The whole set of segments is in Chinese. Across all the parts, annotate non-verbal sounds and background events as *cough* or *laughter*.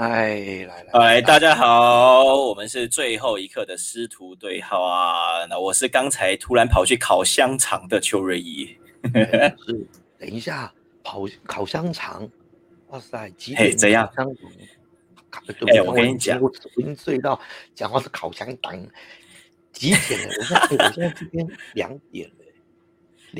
嗨，来来，哎，大家好，我们是最后一刻的师徒对号啊。那我是刚才突然跑去烤香肠的邱瑞怡。是，等一下，跑烤香肠，哇塞，几嘿点？怎样？哎我跟你讲我我已经醉到讲话是烤香肠，几点了？我现在，哎我现在这边两点了。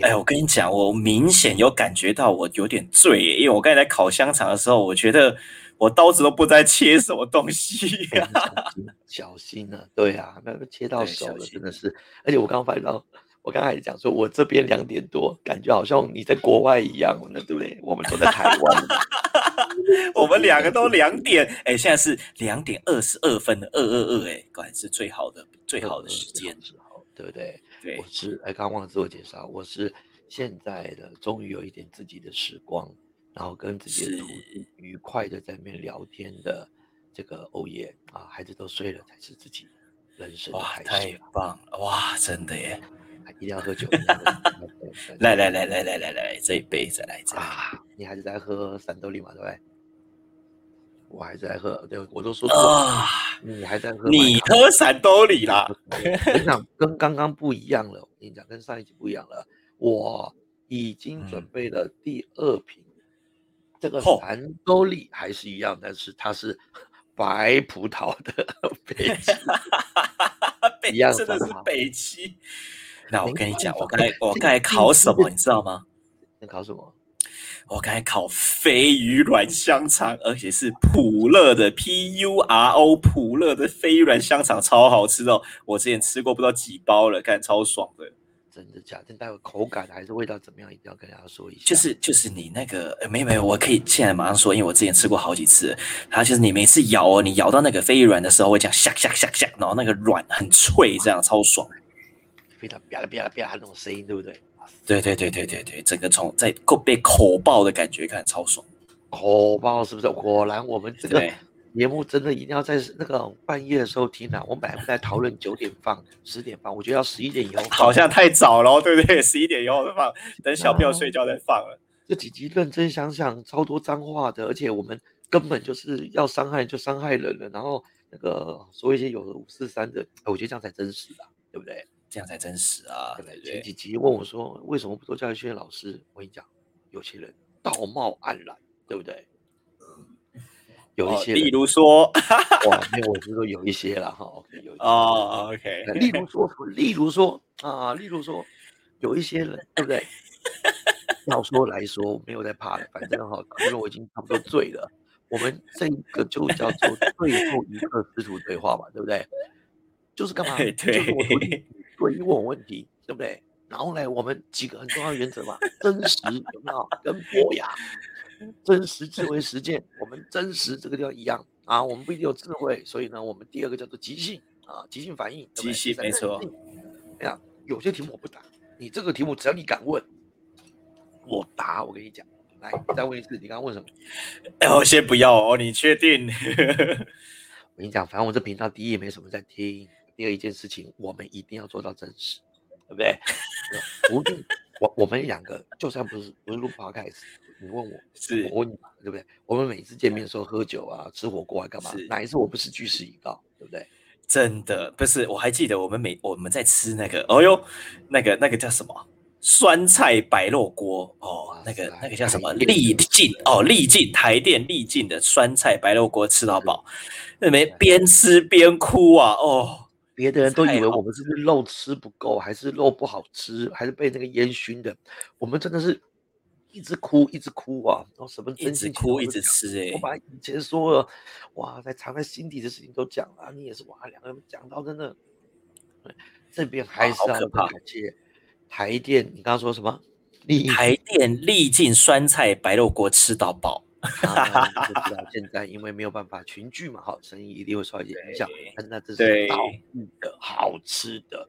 哎，我跟你讲，我明显有感觉到我有点醉，因为我刚才在烤香肠的时候，我觉得我刀子都不知道在切什么东西哎呀、你小心小心啊！对啊，那个切到手了，真的是。而且我刚刚发现到，我刚才讲说，我这边两点多，感觉好像你在国外一样呢，对不对？我们都在台湾。*laughs* 我们两个都两点，哎，现在是两点二十二分的二二二，哎，果然是最好的最好的时间。时候，对不对？对我，是哎，刚刚忘了自我介绍，我是现在的，终于有一点自己的时光，然后跟自己愉快的在那边聊天的这个欧耶啊，孩子都睡了，才是自己人生的哇，开太棒了，哇，真的耶！一定要喝酒，*laughs* 来来来来来来来，这一杯再来一杯。啊！你还是在喝三兜里嘛，对不对？我还在喝，对，我都说啊，你还在喝，你喝闪兜里啦？讲，跟刚刚不一样了。我跟你讲，跟上一集不一样了。我已经准嗯备了第二瓶，这个嚯蓝兜里还是一样，但是它是 *laughs* 白葡萄的 *laughs* 北极。北一样真的是北极。那我跟你讲，我刚才我刚才这烤什么，你知道吗？你考什么？我刚才烤飞鱼软香肠，而且是普乐的 P U R O 普乐的飞鱼软香肠，超好吃哦！我之前吃过不知道几包了，看超爽的。真的假的？但待会口感还是味道怎么样，一定要跟大家说一下。就是就是你那个呃没有没有，我可以现在马上说，因为我之前吃过好几次。它就是你每次咬哦，你咬到那个飞鱼软的时候会这样下下下下，然后那个软很脆，这样超爽。非常啪啦啪啦啪啦那种声音，对不对？对对对对对对，整个从在口被口爆的感觉，看超爽。口爆是不是？果然我们这个对，节目真的一定要在那个半夜的时候听啊！我们本来不在讨论九点放、十点放，我觉得要十一点以后放。好像太早了哦，对不对？十一点以后放，等小朋友睡觉再放了。这几集认真想想，超多脏话的，而且我们根本就是要伤害就伤害人了，然后那个说一些有的五四三的，哎我觉得这样才真实啊，对不对？这样才真实啊，对不对？前几集问我说为什么不做教育训练老师，我跟你讲，有些人道貌岸然，对不对？有一哦些人、例如说，哇，*laughs* 没有，我是说有一些了哈，OK，有一些哦，OK，呃例如说，例如说啊，例如说，有一些人，对不对？要说来说，没有在怕的，反正哈，因为我已经差不多醉了。我们这一个就叫做 *laughs* 最后一个师徒对话嘛，对不对？就是干嘛？对就是我徒弟对问我问题，对不对？然后呢，我们几个很重要的原则嘛，真实有没有？跟博雅，真实智慧实践，我们真实这个地方一样啊，我们不一定有智慧，所以呢，我们第二个叫做即兴啊，即兴反应，对对即兴没错个韧性。哎呀，有些题目我不答，你这个题目只要你敢问，我答。我跟你讲，来，再问一次，你刚刚问什么？哎，*laughs* 我先不要哦，你确定？*laughs* 我跟你讲，反正我这频道第一也没什么在听，第二一件事情，我们一定要做到真实，对不对？*laughs* 无论我我们两个，就算不是不是录 podcast，你问我，是我问你嘛，对不对？我们每次见面的时候喝酒啊、吃火锅啊，干嘛？哪一次我不是据实以告，对不对？真的不是，我还记得我们每我们在吃那个，哦呦，那个那个叫什么酸菜白肉锅哦，那个那个叫什么台电丽境哦，丽进台电丽进的酸菜白肉锅吃到饱，那没边吃边哭啊哦，别的人都以为我们是不是肉吃不够，还是肉不好吃，还是被那个烟熏的？我们真的是一直哭，一直哭啊！然后什么一直哭一直吃哎、我把以前说了，哇，在藏在心底的事情都讲了，你也是哇，两个人讲到真的，这边还是要好可怕感谢台电。你刚刚说什么？台电历尽酸菜白肉锅吃到饱，啊，就知道现在因为没有办法群聚嘛，好，生意一定会受到一些影响。但是那这是道地的好吃的，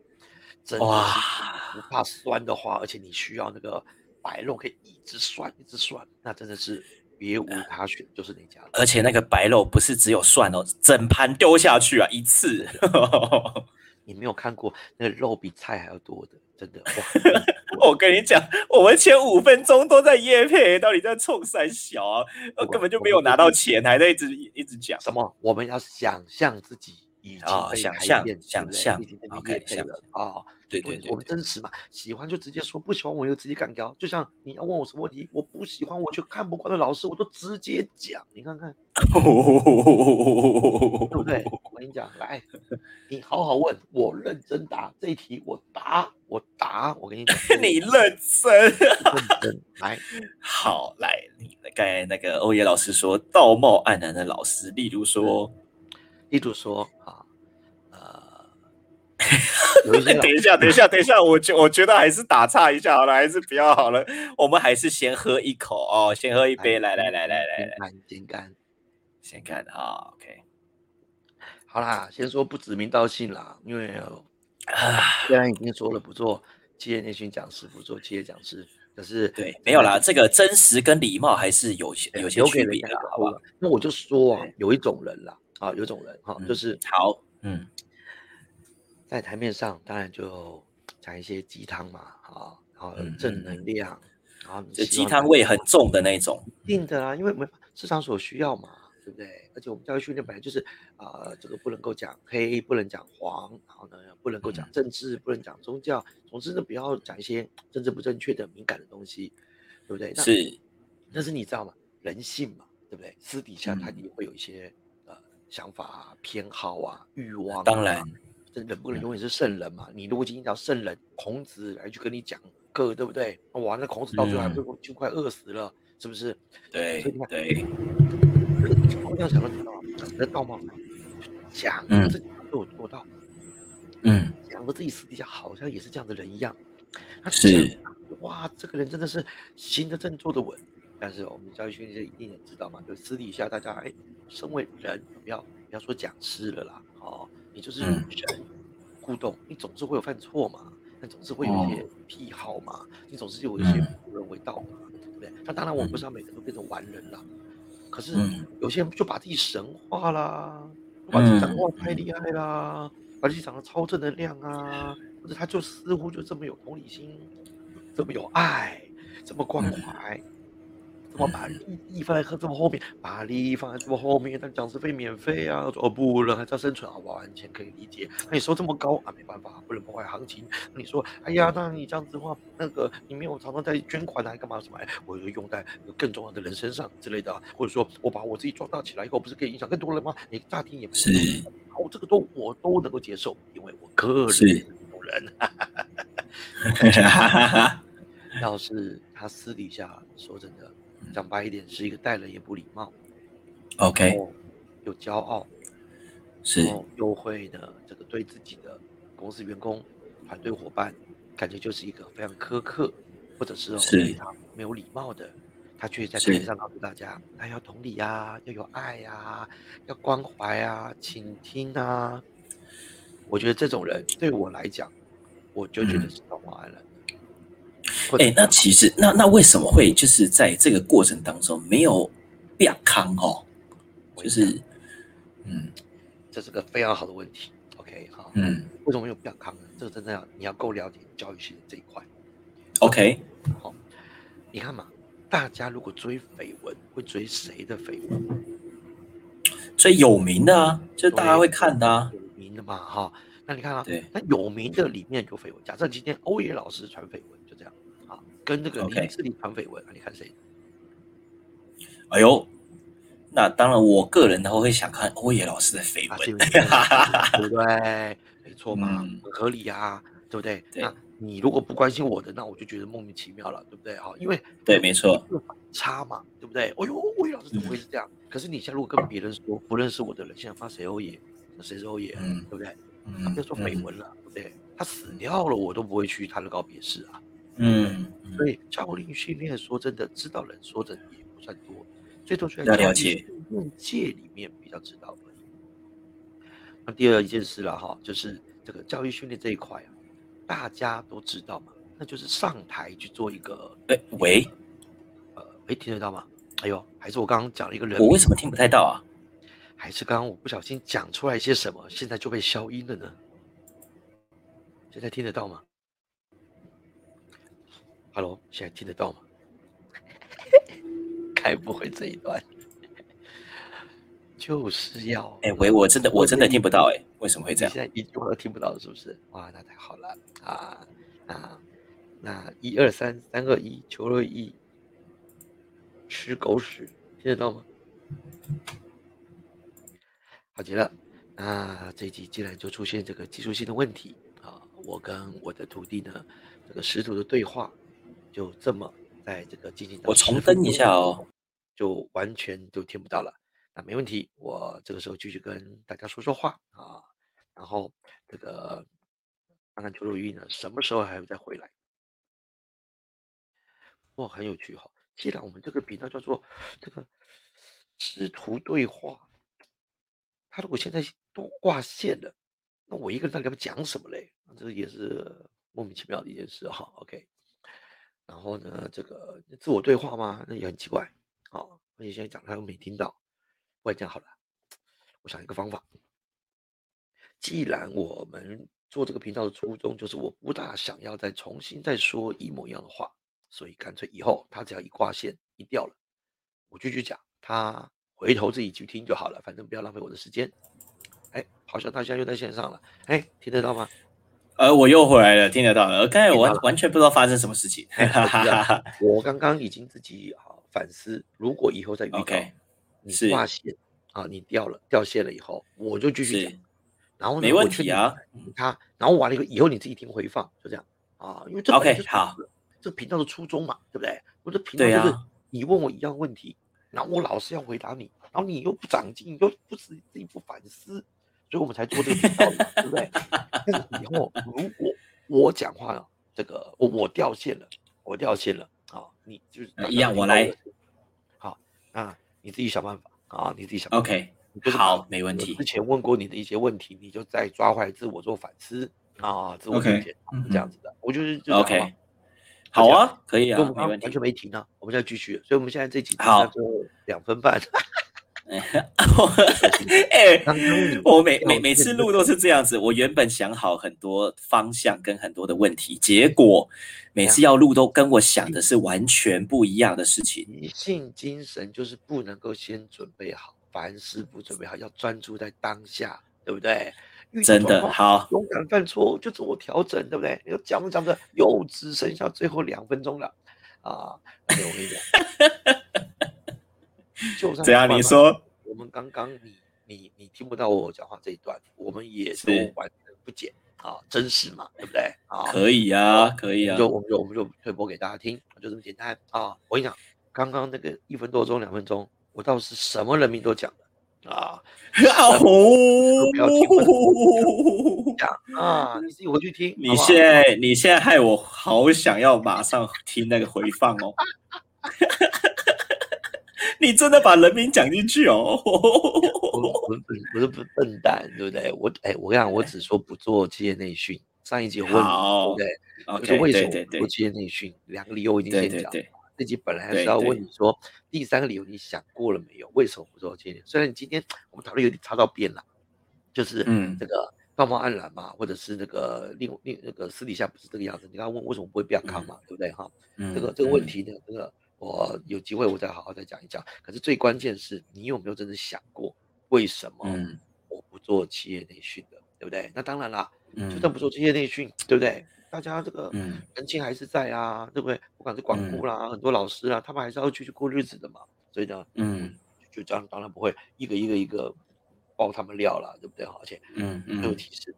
真的不怕酸的话，而且你需要那个白肉可以一直涮一直涮，那真的是别无他选，就是那家了。而且那个白肉不是只有涮哦，整盘丢下去啊，一次。*laughs* 你没有看过那个肉比菜还要多的，真的哇！*laughs* 我跟你讲，我们前五分钟都在夜配，到底在冲三小啊？我根本就没有拿到钱，还在一直一直讲什么？我们要想象自己已经啊，被想象改变想象已经被，OK，业配想了啊。对对对我们真实嘛，喜欢就直接说，不喜欢我就直接干掉。就像你要问我什么问题，我不喜欢我就看不惯的老师，我都直接讲。你看看，对不对？我跟你讲，来，你好好问，我认真答这一题，我答，我答。我跟你讲，*laughs* 你认真。认真来，*laughs* 好，来，你刚才那个欧耶老师说道貌岸然的老师，例如说，例如说啊，呃，有一些老 *laughs* 等一下，等一下，等一下，我觉我觉得还是打岔一下好了，还是比较好了，我们还是先喝一口哦，先喝一杯，来来来来来来，来，先干。先干啊，OK，好啦，先说不指名道姓啦，因为 *sighs* 虽然已经说了不做企业内训讲师，不做企业讲师，可是对，没有啦，这个真实跟礼貌还是有些有些区别的好？那我就说啊，有一种人啦，啊，有一种人哈，嗯就是好，嗯，在台面上当然就讲一些鸡汤嘛，啊，然后嗯正嗯能量，然后鸡汤味很重的那种，一定的啊，因为我们市场所需要嘛，对不对？而且我们教育训练本来就是啊、呃这个不能够讲黑，不能讲黄，然后呢，不能够讲政治，不能讲宗教，总之呢，不要讲一些政治不正确的敏感的东西，对不对？那是，但是你知道吗？人性嘛，对不对？私底下他嗯也会有一些呃想法啊、偏好啊、欲望、啊。当然，这人不能嗯永远是圣人嘛。你如果今天找圣人孔子来去跟你讲课，对不对？哇，那孔子到最后还不就快饿死了，是不是？对所以你看对，同样想到？讲的道貌，讲嗯自己都有做到，嗯，讲的自己私底下好像也是这样的人一样。他是哇，这个人真的是行得正，坐得稳。但是我们教育训练一定也知道嘛，就私底下大家哎，身为人，不要不要说讲师了啦，哦，你就是嗯。人互动，你总是会有犯错嘛，那总是会有一些癖好嘛，你总是有一些嗯。不人为道嘛，对不对？那当然，我们不是要每个人都变成完人啦，可是嗯。有些人就把自己神化啦，把自己讲嗯话太厉害啦，把自己讲的超正能量啊，或者他就似乎就这么有同理心，这么有爱，这么关怀，这么把利益放在这么后面，把利益放在这么后面，但讲师费免费啊，说哦不，人还是要生存，好不好？完全可以理解。那你收这么高啊，没办法，不能破坏行情。你说，哎呀，那你这样子的话，那个你没有常常在捐款啊，还干嘛什么？哎，我就用在更重要的人身上之类的啊、或者说我把我自己壮大起来以后，不是可以影响更多人吗？你乍听也不是好，这个都我都能够接受，因为我个人是人。*laughs* *laughs* 要是他私底下说真的，讲白一点，是一个待人也不礼貌，，OK，然后又骄傲，是又会呢这个对自己的公司员工、团队伙伴，感觉就是一个非常苛刻，或者是非常没有礼貌的。他却在是台上告诉大家，他要同理呀、要有爱呀、要关怀啊，倾听啊。我觉得这种人对我来讲，我就觉得嗯是道貌岸然哎、那其实那那为什么会就是在这个过程当中没有变康哦？就是嗯这是个非常好的问题。OK，好，嗯为什么没有变康呢？这个真的要你要够了解教育系的这一块。，OK，好，你看嘛，大家如果追绯闻，会追谁的绯闻？所以有名的啊，就是大家会看的啊，有名的嘛，哈。那你看啊，对，那有名的里面有绯闻。假设今天欧野老师传绯闻，跟那个 OK 林志玲传绯闻，啊，你看谁？哎呦，那当然我个人呢会想看欧野老师的绯闻，为 *laughs* 对不对？没错嘛，嗯很合理啊，对不对？对那你如果不关心我的，那我就觉得莫名其妙了，对不对？哈，因为对没错，反差嘛，对不对？哎呦，欧野老师怎么会是这样？可是你现在如果跟别人说不认识我的人，现在发谁欧野，谁是欧野，嗯对不对？他嗯别说绯闻了，对不对？他死掉了，我都不会去他的告别式啊。嗯，嗯所以教练训练，说真的，知道人说真的也不算多，最多就要在教解训练界里面比较知道而已。那第二一件事了哈，就是这个教育训练这一块啊，大家都知道嘛，那就是上台去做一个，哎喂，呃，哎，听得到吗？哎呦，还是我刚刚讲了一个人，我为什么听不太到啊？还是刚刚我不小心讲出来一些什么，现在就被消音了呢？现在听得到吗？，Hello，现在听得到吗？*laughs* 开不会这一段，就是要哎喂，我真的我真的听不到哎，为什么会这样？现在一句话都听不到了，是不是？哇，那太好了啊！啊那一二三三二一，求二一，吃狗屎，听得到吗？好极了，那这一集既然就出现这个技术性的问题啊，我跟我的徒弟呢，这个师徒的对话就这么在这个进行。我重登一下哦，就完全就听不到了。那没问题，我这个时候继续跟大家说说话啊，然后这个看看邱若玉呢什么时候还会再回来。哇，很有趣哈！既然我们这个频道叫做这个师徒对话。他如果现在都挂线了，那我一个人在给他讲什么嘞？这也是莫名其妙的一件事哈。OK，然后呢，这个自我对话吗？那也很奇怪。好，而且现在讲他又没听到。我也这样好了，我想一个方法。既然我们做这个频道的初衷就是我不大想要再重新再说一模一样的话，所以干脆以后他只要一挂线一掉了，我继续讲他。回头自己去听就好了，反正不要浪费我的时间。哎，好像大家又在线上了，哎，听得到吗？呃，我又回来了，听得到了。刚才我完全不知道发生什么事情。*laughs* *laughs* 我刚刚已经自己好反思，如果以后再遇到你挂线啊，你掉了掉线了以后，我就继续讲。然后没问题啊，他然后完了以后，以后你自己听回放，就这样啊，因为这 OK 好，这频道的初衷嘛，对不对？我的频道就是你问我一样问题。然后我老是要回答你，然后你又不长进，又不自自己不反思，所以我们才做这个频道，对不对？但是以后如果我讲话了，这个我我掉线了，我掉线了啊，你就是一样，我来。好，那你自己想办法啊，你自己想。OK，好，没问题。之前问过你的一些问题，你就再抓回来自我做反思啊，自我总结这样子的。我就是 OK。好啊，可以啊，我们，完全没停啊，我们现在继续，所以我们现在这几好就两分半。*laughs* *laughs* 哎，我每每每次录都是这样子，我原本想好很多方向跟很多的问题，结果每次要录都跟我想的是完全不一样的事情。女性精神就是不能够先准备好，凡事不准备好，要专注在当下，对不对？真的好，勇敢犯错就自我调整，对不对？你讲着讲着又只剩下最后两分钟了啊！我跟你讲，就算怎样？你说我们刚刚你你你听不到我讲话这一段，我们也都完全不剪啊，真实嘛，对不对？啊，可以啊，可以啊，就我们就我们就推播给大家听，就这么简单啊！我跟你讲，刚刚那个一分多钟、两分钟，我倒是什么人名都讲了。啊！*laughs* 哦，不要听讲啊！*laughs* 你自己回去听。你现在，你现在害我好想要马上听那个回放哦。你真的把人名讲进去哦？*laughs* 我我不是不笨蛋，对不对？我哎，我跟你讲，我只说不做企业内训。上一集问，对不对？就是为什么不做企业内训？两个理由我已经先讲。这集本来是要问你说，第三个理由你想过了没有？为什么不做企业？虽然你今天我们讨论有点差到边了，就是嗯，这个道貌岸然嘛，或者是那个另另那个私底下不是这个样子。你刚刚问为什么不会变康嘛，对不对哈？这个这个问题呢，这个我有机会我再好好再讲一讲。可是最关键是你有没有真的想过，为什么我不做企业内训的，对不对？那当然啦，就算不做企业内训，对不对？大家这个人情还是在啊，对不对？不管是管顾啦，很多老师啊，他们还是要继续过日子的嘛。所以呢，嗯，就这样，当然不会一个一个一个爆他们料了，对不对？而且，嗯嗯，有提示，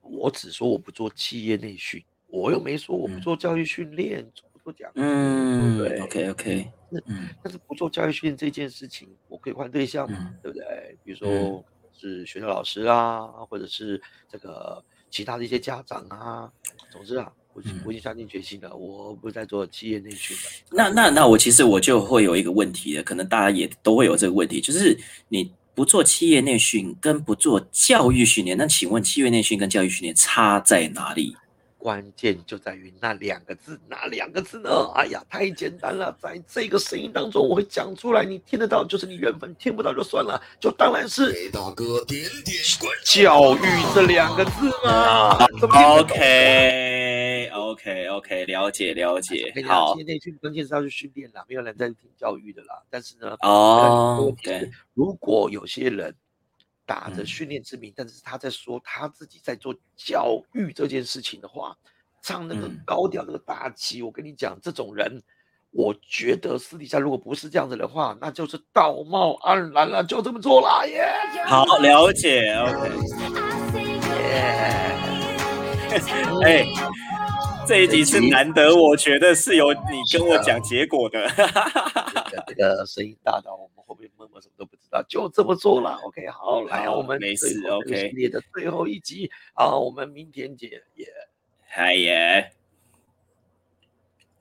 我只说我不做企业内训，我又没说我不做教育训练，不做讲，嗯，对，OK OK，那但是不做教育训练这件事情，我可以换对象嘛，对不对？比如说是学校老师啊，或者是这个。其他的一些家长啊，总之啊，我我已经下定决心了，我不再做企业内训了。那那那我其实我就会有一个问题的，可能大家也都会有这个问题，就是你不做企业内训跟不做教育训练，那请问企业内训跟教育训练差在哪里？关键就在于那两个字，哪两个字呢？哎呀，太简单了，在这个声音当中，我会讲出来，你听得到就是你缘分，听不到就算了，就当然是大哥点点关教育这两个字嘛。OK OK OK OK，了解了解好今天内训关键是要去训练啦，没有人在听教育的啦。但是呢，哦，对对，如果有些人打着嗯训练之名，但是他在说他自己在做教育这件事情的话，唱那个嗯高调那个大旗，我跟你讲，这种人，我觉得私底下如果不是这样子的话，那就是道貌岸然了，就这么做啦耶。好了解 OK。*laughs* 耶 *laughs* 哎，这一集是难得，我觉得是有你跟我讲结果的。这个这个声音大到我们后面默默什么都不知道，就这么做了。OK，好，来我们没事 OK 系列的最后一集啊，我们明天见，耶。嗨耶。